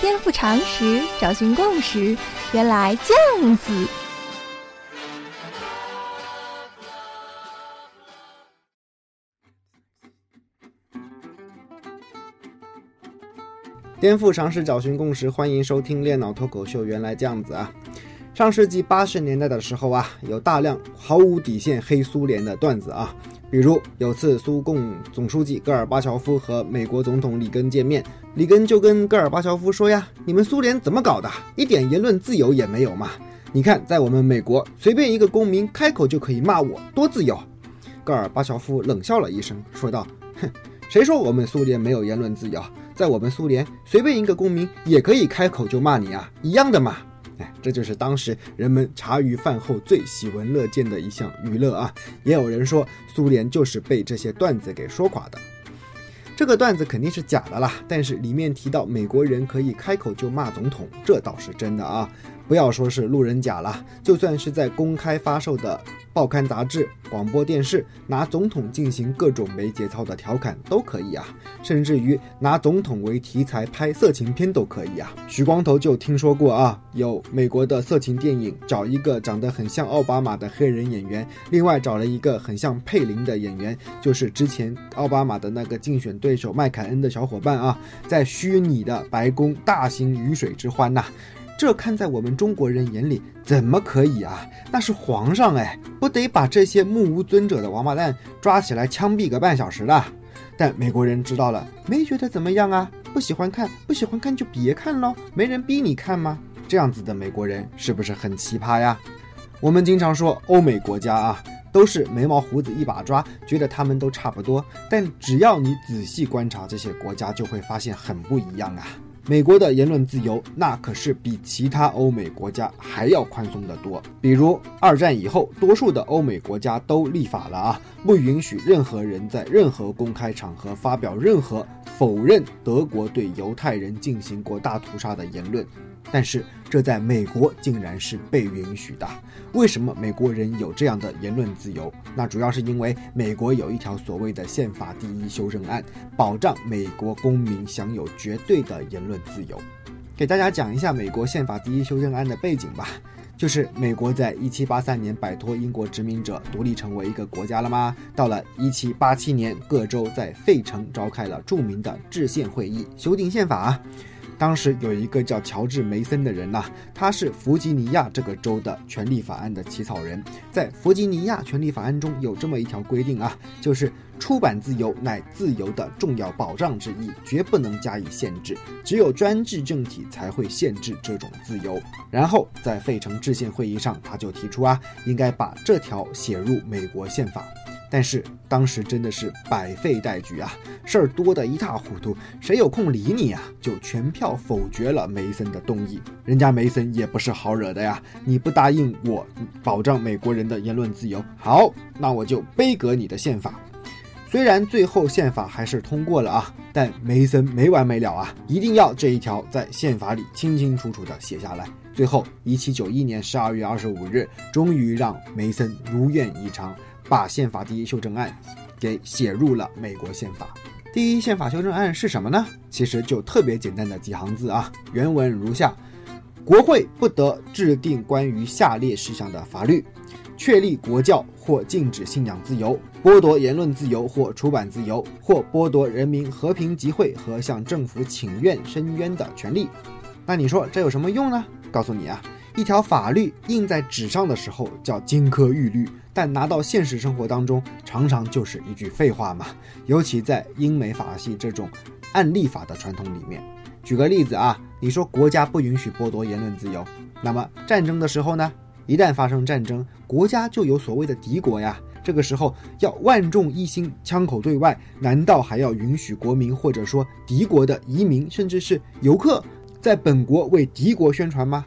颠覆常识，找寻共识，原来这样子。颠覆常识，找寻共识，欢迎收听《练脑脱口秀》。原来这样子啊！上世纪八十年代的时候啊，有大量毫无底线黑苏联的段子啊。比如有次苏共总书记戈尔巴乔夫和美国总统里根见面，里根就跟戈尔巴乔夫说呀：“你们苏联怎么搞的？一点言论自由也没有嘛？你看，在我们美国，随便一个公民开口就可以骂我，多自由。”戈尔巴乔夫冷笑了一声，说道：“哼，谁说我们苏联没有言论自由？”在我们苏联，随便一个公民也可以开口就骂你啊，一样的嘛。这就是当时人们茶余饭后最喜闻乐见的一项娱乐啊。也有人说，苏联就是被这些段子给说垮的。这个段子肯定是假的啦，但是里面提到美国人可以开口就骂总统，这倒是真的啊。不要说是路人甲了，就算是在公开发售的。报刊杂志、广播电视拿总统进行各种没节操的调侃都可以啊，甚至于拿总统为题材拍色情片都可以啊。许光头就听说过啊，有美国的色情电影找一个长得很像奥巴马的黑人演员，另外找了一个很像佩林的演员，就是之前奥巴马的那个竞选对手麦凯恩的小伙伴啊，在虚拟的白宫大型鱼水之欢呐。这看在我们中国人眼里怎么可以啊？那是皇上哎，不得把这些目无尊者的王八蛋抓起来枪毙个半小时的。但美国人知道了，没觉得怎么样啊？不喜欢看，不喜欢看就别看喽，没人逼你看吗？这样子的美国人是不是很奇葩呀？我们经常说欧美国家啊，都是眉毛胡子一把抓，觉得他们都差不多。但只要你仔细观察这些国家，就会发现很不一样啊。美国的言论自由，那可是比其他欧美国家还要宽松的多。比如二战以后，多数的欧美国家都立法了啊，不允许任何人在任何公开场合发表任何否认德国对犹太人进行过大屠杀的言论。但是这在美国竟然是被允许的。为什么美国人有这样的言论自由？那主要是因为美国有一条所谓的宪法第一修正案，保障美国公民享有绝对的言论自由。给大家讲一下美国宪法第一修正案的背景吧。就是美国在一七八三年摆脱英国殖民者，独立成为一个国家了吗？到了一七八七年，各州在费城召开了著名的制宪会议，修订宪法。当时有一个叫乔治·梅森的人呐，他是弗吉尼亚这个州的权利法案的起草人。在弗吉尼亚权利法案中有这么一条规定啊，就是出版自由乃自由的重要保障之一，绝不能加以限制。只有专制政体才会限制这种自由。然后在费城制宪会议上，他就提出啊，应该把这条写入美国宪法。但是当时真的是百废待举啊，事儿多得一塌糊涂，谁有空理你啊？就全票否决了梅森的动议。人家梅森也不是好惹的呀，你不答应我保障美国人的言论自由，好，那我就背革你的宪法。虽然最后宪法还是通过了啊，但梅森没完没了啊，一定要这一条在宪法里清清楚楚的写下来。最后，一七九一年十二月二十五日，终于让梅森如愿以偿。把宪法第一修正案给写入了美国宪法。第一宪法修正案是什么呢？其实就特别简单的几行字啊。原文如下：国会不得制定关于下列事项的法律：确立国教或禁止信仰自由，剥夺言论自由或出版自由，或剥夺人民和平集会和向政府请愿申冤的权利。那你说这有什么用呢？告诉你啊。一条法律印在纸上的时候叫金科玉律，但拿到现实生活当中，常常就是一句废话嘛。尤其在英美法系这种案例法的传统里面，举个例子啊，你说国家不允许剥夺言论自由，那么战争的时候呢？一旦发生战争，国家就有所谓的敌国呀。这个时候要万众一心，枪口对外，难道还要允许国民或者说敌国的移民甚至是游客在本国为敌国宣传吗？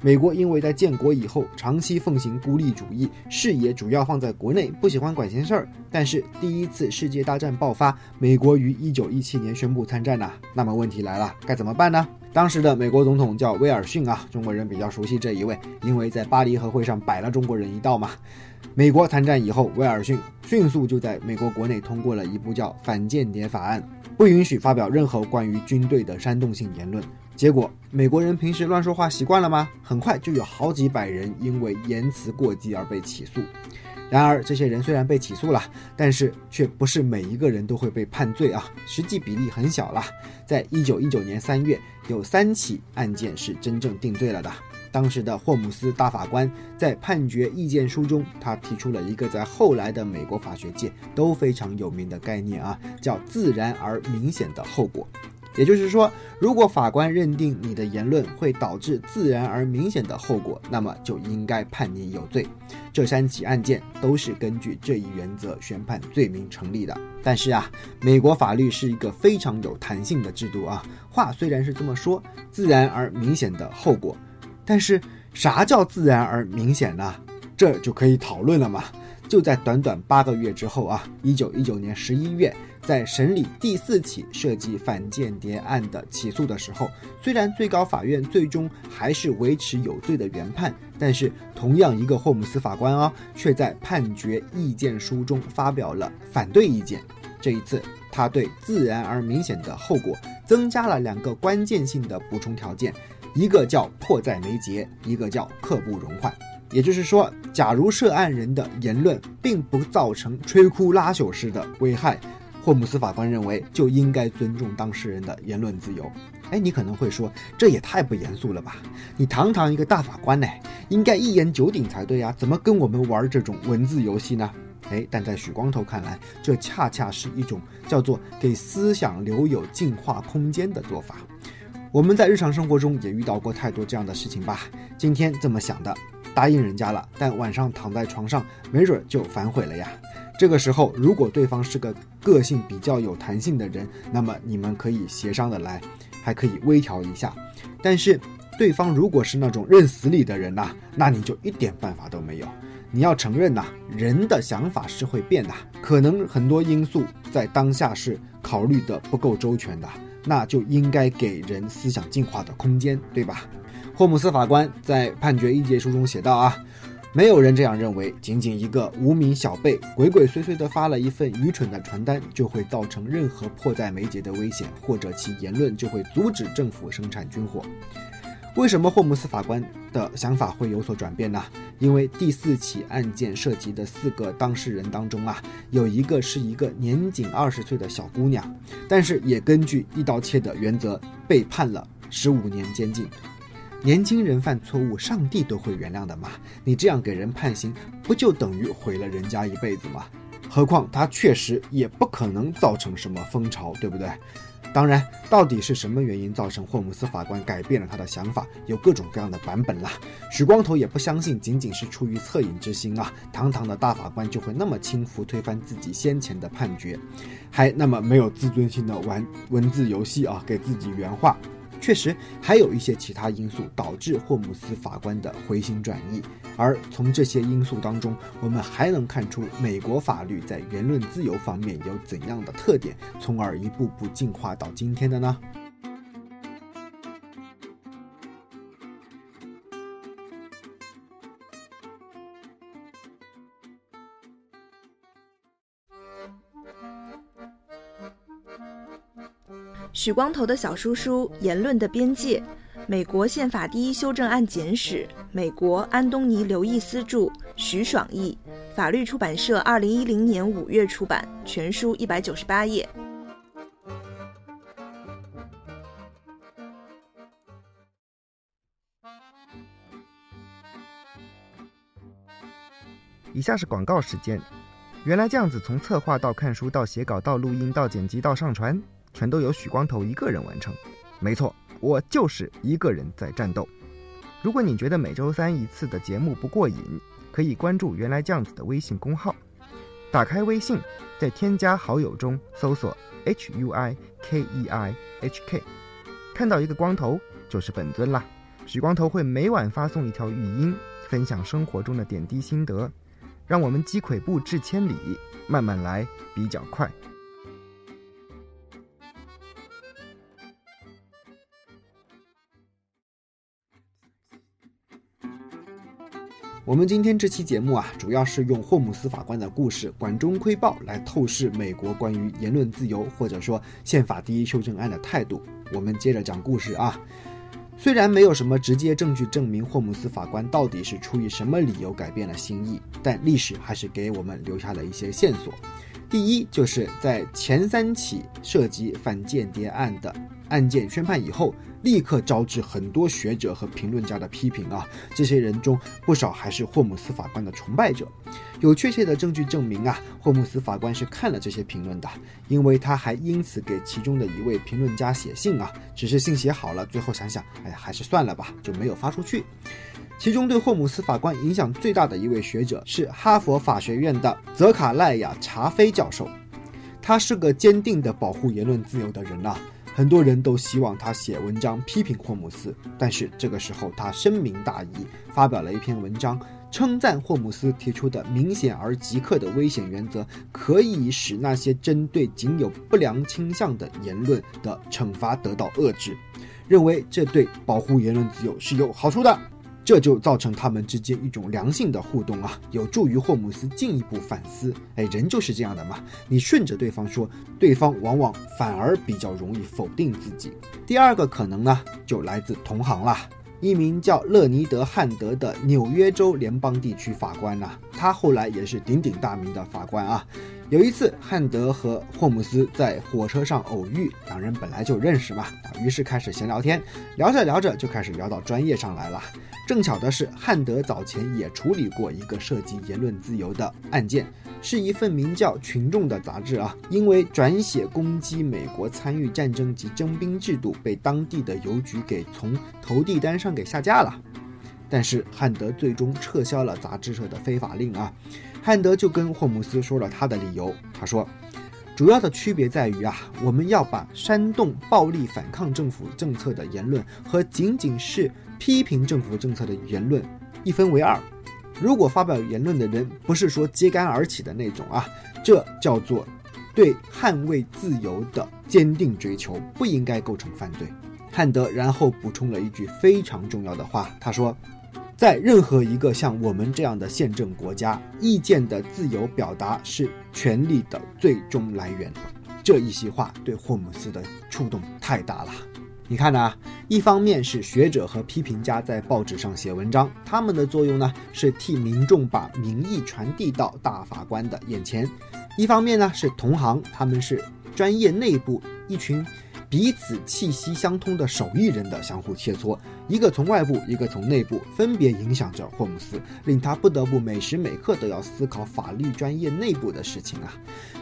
美国因为在建国以后长期奉行孤立主义，视野主要放在国内，不喜欢管闲事儿。但是第一次世界大战爆发，美国于一九一七年宣布参战呐。那么问题来了，该怎么办呢？当时的美国总统叫威尔逊啊，中国人比较熟悉这一位，因为在巴黎和会上摆了中国人一道嘛。美国参战以后，威尔逊迅速就在美国国内通过了一部叫《反间谍法案》，不允许发表任何关于军队的煽动性言论。结果，美国人平时乱说话习惯了吗？很快就有好几百人因为言辞过激而被起诉。然而，这些人虽然被起诉了，但是却不是每一个人都会被判罪啊，实际比例很小了。在一九一九年三月，有三起案件是真正定罪了的。当时的霍姆斯大法官在判决意见书中，他提出了一个在后来的美国法学界都非常有名的概念啊，叫自然而明显的后果。也就是说，如果法官认定你的言论会导致自然而明显的后果，那么就应该判你有罪。这三起案件都是根据这一原则宣判罪名成立的。但是啊，美国法律是一个非常有弹性的制度啊。话虽然是这么说，自然而明显的后果，但是啥叫自然而明显呢？这就可以讨论了嘛。就在短短八个月之后啊，一九一九年十一月。在审理第四起涉及反间谍案的起诉的时候，虽然最高法院最终还是维持有罪的原判，但是同样一个霍姆斯法官啊，却在判决意见书中发表了反对意见。这一次，他对自然而明显的后果增加了两个关键性的补充条件，一个叫迫在眉睫，一个叫刻不容缓。也就是说，假如涉案人的言论并不造成摧枯拉朽式的危害。霍姆斯法官认为，就应该尊重当事人的言论自由。哎，你可能会说，这也太不严肃了吧？你堂堂一个大法官呢，应该一言九鼎才对呀，怎么跟我们玩这种文字游戏呢？哎，但在许光头看来，这恰恰是一种叫做给思想留有进化空间的做法。我们在日常生活中也遇到过太多这样的事情吧？今天这么想的，答应人家了，但晚上躺在床上，没准就反悔了呀。这个时候，如果对方是个个性比较有弹性的人，那么你们可以协商的来，还可以微调一下。但是，对方如果是那种认死理的人呐，那你就一点办法都没有。你要承认呐，人的想法是会变的，可能很多因素在当下是考虑的不够周全的，那就应该给人思想进化的空间，对吧？霍姆斯法官在判决意见书中写道啊。没有人这样认为，仅仅一个无名小辈鬼鬼祟祟地发了一份愚蠢的传单，就会造成任何迫在眉睫的危险，或者其言论就会阻止政府生产军火。为什么霍姆斯法官的想法会有所转变呢？因为第四起案件涉及的四个当事人当中啊，有一个是一个年仅二十岁的小姑娘，但是也根据一刀切的原则被判了十五年监禁。年轻人犯错误，上帝都会原谅的嘛？你这样给人判刑，不就等于毁了人家一辈子吗？何况他确实也不可能造成什么风潮，对不对？当然，到底是什么原因造成霍姆斯法官改变了他的想法，有各种各样的版本啦。许光头也不相信，仅仅是出于恻隐之心啊，堂堂的大法官就会那么轻浮推翻自己先前的判决，还那么没有自尊心的玩文字游戏啊，给自己原话。确实还有一些其他因素导致霍姆斯法官的回心转意，而从这些因素当中，我们还能看出美国法律在言论自由方面有怎样的特点，从而一步步进化到今天的呢？许光头的小叔叔《言论的边界》，美国宪法第一修正案简史，美国安东尼·刘易斯著，徐爽译，法律出版社二零一零年五月出版，全书一百九十八页。以下是广告时间。原来这样子，从策划到看书到写稿到录音到剪辑到上传。全都由许光头一个人完成，没错，我就是一个人在战斗。如果你觉得每周三一次的节目不过瘾，可以关注“原来这样子”的微信公号。打开微信，在添加好友中搜索 “h u i k e i h k”，看到一个光头就是本尊啦。许光头会每晚发送一条语音，分享生活中的点滴心得，让我们积跬步至千里，慢慢来比较快。我们今天这期节目啊，主要是用霍姆斯法官的故事《管中窥豹》来透视美国关于言论自由或者说宪法第一修正案的态度。我们接着讲故事啊。虽然没有什么直接证据证明霍姆斯法官到底是出于什么理由改变了心意，但历史还是给我们留下了一些线索。第一，就是在前三起涉及反间谍案的案件宣判以后，立刻招致很多学者和评论家的批评啊。这些人中不少还是霍姆斯法官的崇拜者。有确切的证据证明啊，霍姆斯法官是看了这些评论的，因为他还因此给其中的一位评论家写信啊。只是信写好了，最后想想，哎呀，还是算了吧，就没有发出去。其中对霍姆斯法官影响最大的一位学者是哈佛法学院的泽卡赖亚·查菲教授，他是个坚定的保护言论自由的人呐。很多人都希望他写文章批评霍姆斯，但是这个时候他深明大义，发表了一篇文章，称赞霍姆斯提出的明显而即刻的危险原则，可以使那些针对仅有不良倾向的言论的惩罚得到遏制，认为这对保护言论自由是有好处的。这就造成他们之间一种良性的互动啊，有助于霍姆斯进一步反思。哎，人就是这样的嘛，你顺着对方说，对方往往反而比较容易否定自己。第二个可能呢，就来自同行啦，一名叫勒尼德·汉德的纽约州联邦地区法官呐，他后来也是鼎鼎大名的法官啊。有一次，汉德和霍姆斯在火车上偶遇，两人本来就认识嘛，于是开始闲聊天，聊着聊着就开始聊到专业上来了。正巧的是，汉德早前也处理过一个涉及言论自由的案件，是一份名叫《群众》的杂志啊，因为转写攻击美国参与战争及征兵制度，被当地的邮局给从投递单上给下架了。但是汉德最终撤销了杂志社的非法令啊。汉德就跟霍姆斯说了他的理由，他说，主要的区别在于啊，我们要把煽动暴力反抗政府政策的言论和仅仅是。批评政府政策的言论一分为二，如果发表言论的人不是说揭竿而起的那种啊，这叫做对捍卫自由的坚定追求，不应该构成犯罪。汉德然后补充了一句非常重要的话，他说，在任何一个像我们这样的宪政国家，意见的自由表达是权力的最终来源。这一席话对霍姆斯的触动太大了。你看呢？一方面是学者和批评家在报纸上写文章，他们的作用呢是替民众把民意传递到大法官的眼前；一方面呢是同行，他们是专业内部一群。彼此气息相通的手艺人的相互切磋，一个从外部，一个从内部，分别影响着霍姆斯，令他不得不每时每刻都要思考法律专业内部的事情啊。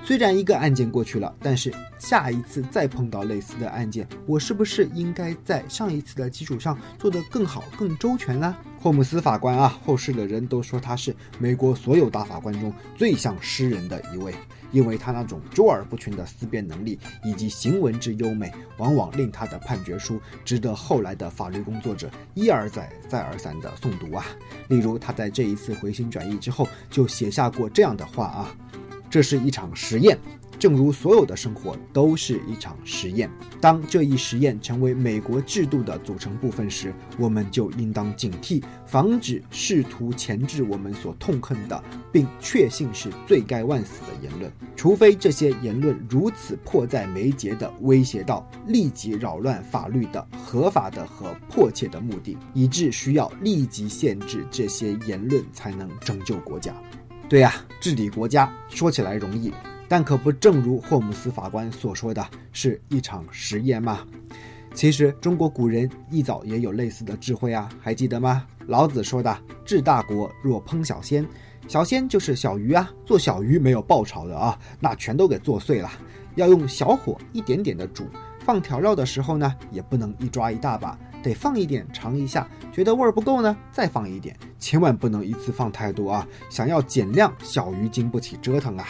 虽然一个案件过去了，但是下一次再碰到类似的案件，我是不是应该在上一次的基础上做得更好、更周全呢？霍姆斯法官啊，后世的人都说他是美国所有大法官中最像诗人的一位。因为他那种卓尔不群的思辨能力以及行文之优美，往往令他的判决书值得后来的法律工作者一而再、再而三的诵读啊。例如，他在这一次回心转意之后，就写下过这样的话啊：“这是一场实验。”正如所有的生活都是一场实验，当这一实验成为美国制度的组成部分时，我们就应当警惕，防止试图钳制我们所痛恨的，并确信是罪该万死的言论。除非这些言论如此迫在眉睫地威胁到立即扰乱法律的合法的和迫切的目的，以致需要立即限制这些言论才能拯救国家。对呀，治理国家说起来容易。但可不正如霍姆斯法官所说的是一场实验吗？其实中国古人一早也有类似的智慧啊，还记得吗？老子说的“治大国若烹小鲜”，小鲜就是小鱼啊，做小鱼没有爆炒的啊，那全都给做碎了，要用小火一点点的煮。放调料的时候呢，也不能一抓一大把，得放一点尝一下，觉得味儿不够呢，再放一点，千万不能一次放太多啊！想要减量，小鱼经不起折腾啊。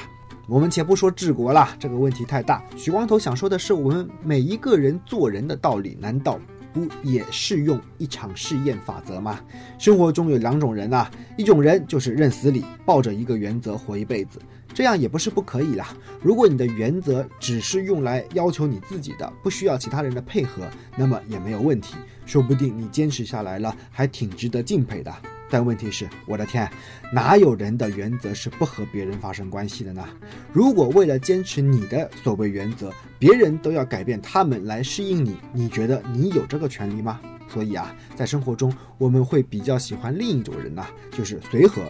我们且不说治国了，这个问题太大。许光头想说的是，我们每一个人做人的道理，难道不也适用一场试验法则吗？生活中有两种人啊，一种人就是认死理，抱着一个原则活一辈子，这样也不是不可以啦。如果你的原则只是用来要求你自己的，不需要其他人的配合，那么也没有问题，说不定你坚持下来了，还挺值得敬佩的。但问题是，我的天，哪有人的原则是不和别人发生关系的呢？如果为了坚持你的所谓原则，别人都要改变他们来适应你，你觉得你有这个权利吗？所以啊，在生活中我们会比较喜欢另一种人呐，就是随和。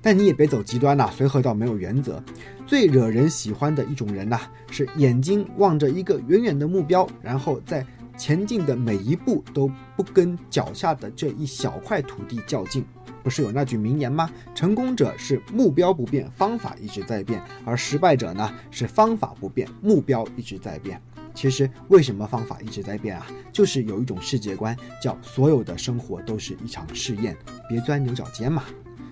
但你也别走极端呐，随和到没有原则。最惹人喜欢的一种人呐，是眼睛望着一个远远的目标，然后再前进的每一步都不跟脚下的这一小块土地较劲。不是有那句名言吗？成功者是目标不变，方法一直在变；而失败者呢，是方法不变，目标一直在变。其实为什么方法一直在变啊？就是有一种世界观，叫所有的生活都是一场试验，别钻牛角尖嘛。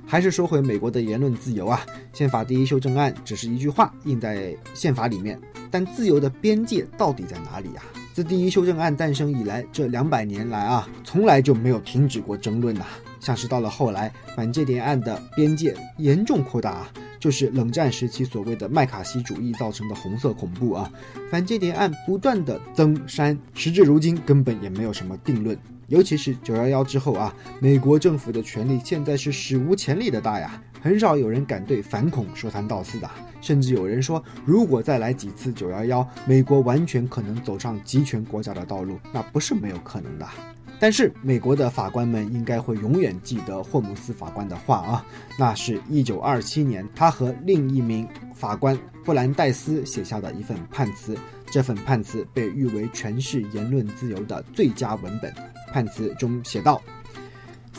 还是说回美国的言论自由啊，宪法第一修正案只是一句话印在宪法里面，但自由的边界到底在哪里呀？自第一修正案诞生以来，这两百年来啊，从来就没有停止过争论呐。像是到了后来，反间谍案的边界严重扩大啊。就是冷战时期所谓的麦卡锡主义造成的红色恐怖啊，反间谍案不断的增删，时至如今根本也没有什么定论。尤其是九幺幺之后啊，美国政府的权力现在是史无前例的大呀，很少有人敢对反恐说三道四的，甚至有人说，如果再来几次九幺幺，美国完全可能走上集权国家的道路，那不是没有可能的。但是美国的法官们应该会永远记得霍姆斯法官的话啊，那是一九二七年他和另一名法官布兰戴斯写下的一份判词。这份判词被誉为诠释言论自由的最佳文本。判词中写道：“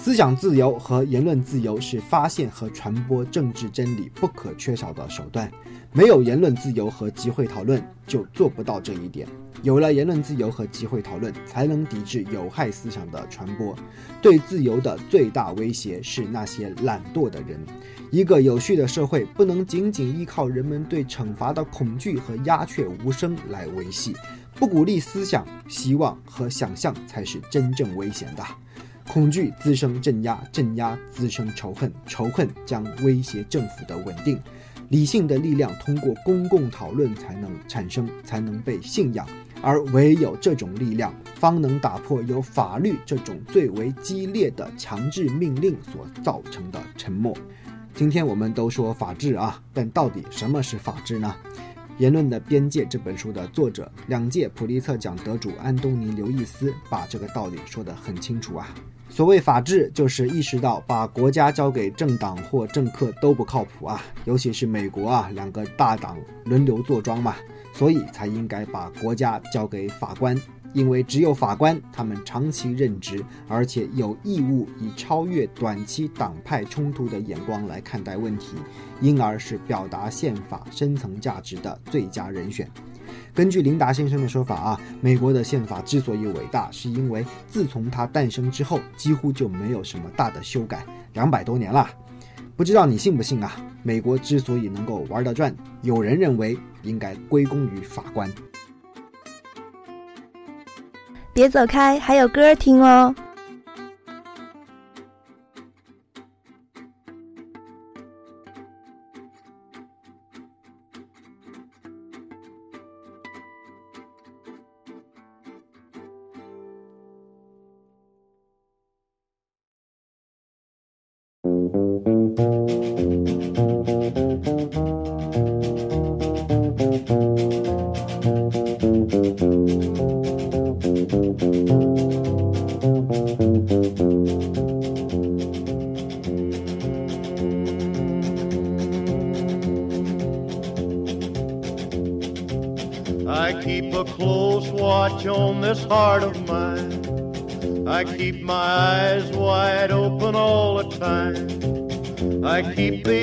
思想自由和言论自由是发现和传播政治真理不可缺少的手段。没有言论自由和集会讨论，就做不到这一点。”有了言论自由和集会讨论，才能抵制有害思想的传播。对自由的最大威胁是那些懒惰的人。一个有序的社会不能仅仅依靠人们对惩罚的恐惧和鸦雀无声来维系。不鼓励思想、希望和想象才是真正危险的。恐惧滋生镇压，镇压滋生仇恨，仇恨将威胁政府的稳定。理性的力量通过公共讨论才能产生，才能被信仰。而唯有这种力量，方能打破由法律这种最为激烈的强制命令所造成的沉默。今天我们都说法治啊，但到底什么是法治呢？《言论的边界》这本书的作者，两届普利策奖得主安东尼·刘易斯把这个道理说得很清楚啊。所谓法治，就是意识到把国家交给政党或政客都不靠谱啊，尤其是美国啊，两个大党轮流坐庄嘛。所以才应该把国家交给法官，因为只有法官，他们长期任职，而且有义务以超越短期党派冲突的眼光来看待问题，因而是表达宪法深层价值的最佳人选。根据林达先生的说法啊，美国的宪法之所以伟大，是因为自从它诞生之后，几乎就没有什么大的修改，两百多年了。不知道你信不信啊？美国之所以能够玩得转，有人认为应该归功于法官。别走开，还有歌听哦。keep my eyes wide open all the time. I keep the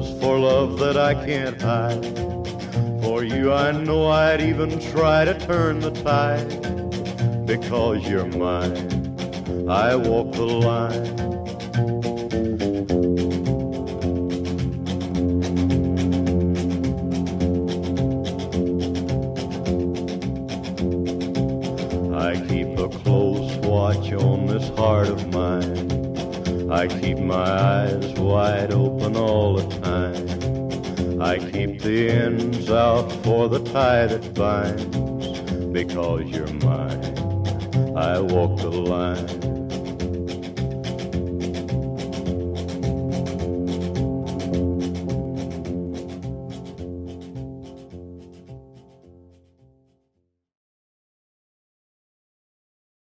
for love that I can't hide. For you, I know I'd even try to turn the tide. Because you're mine, I walk the line. I keep a close watch on this heart of mine. I keep my eyes wide open all the time. I keep the ends out for the tie that binds. Because you're mine, I walk the line.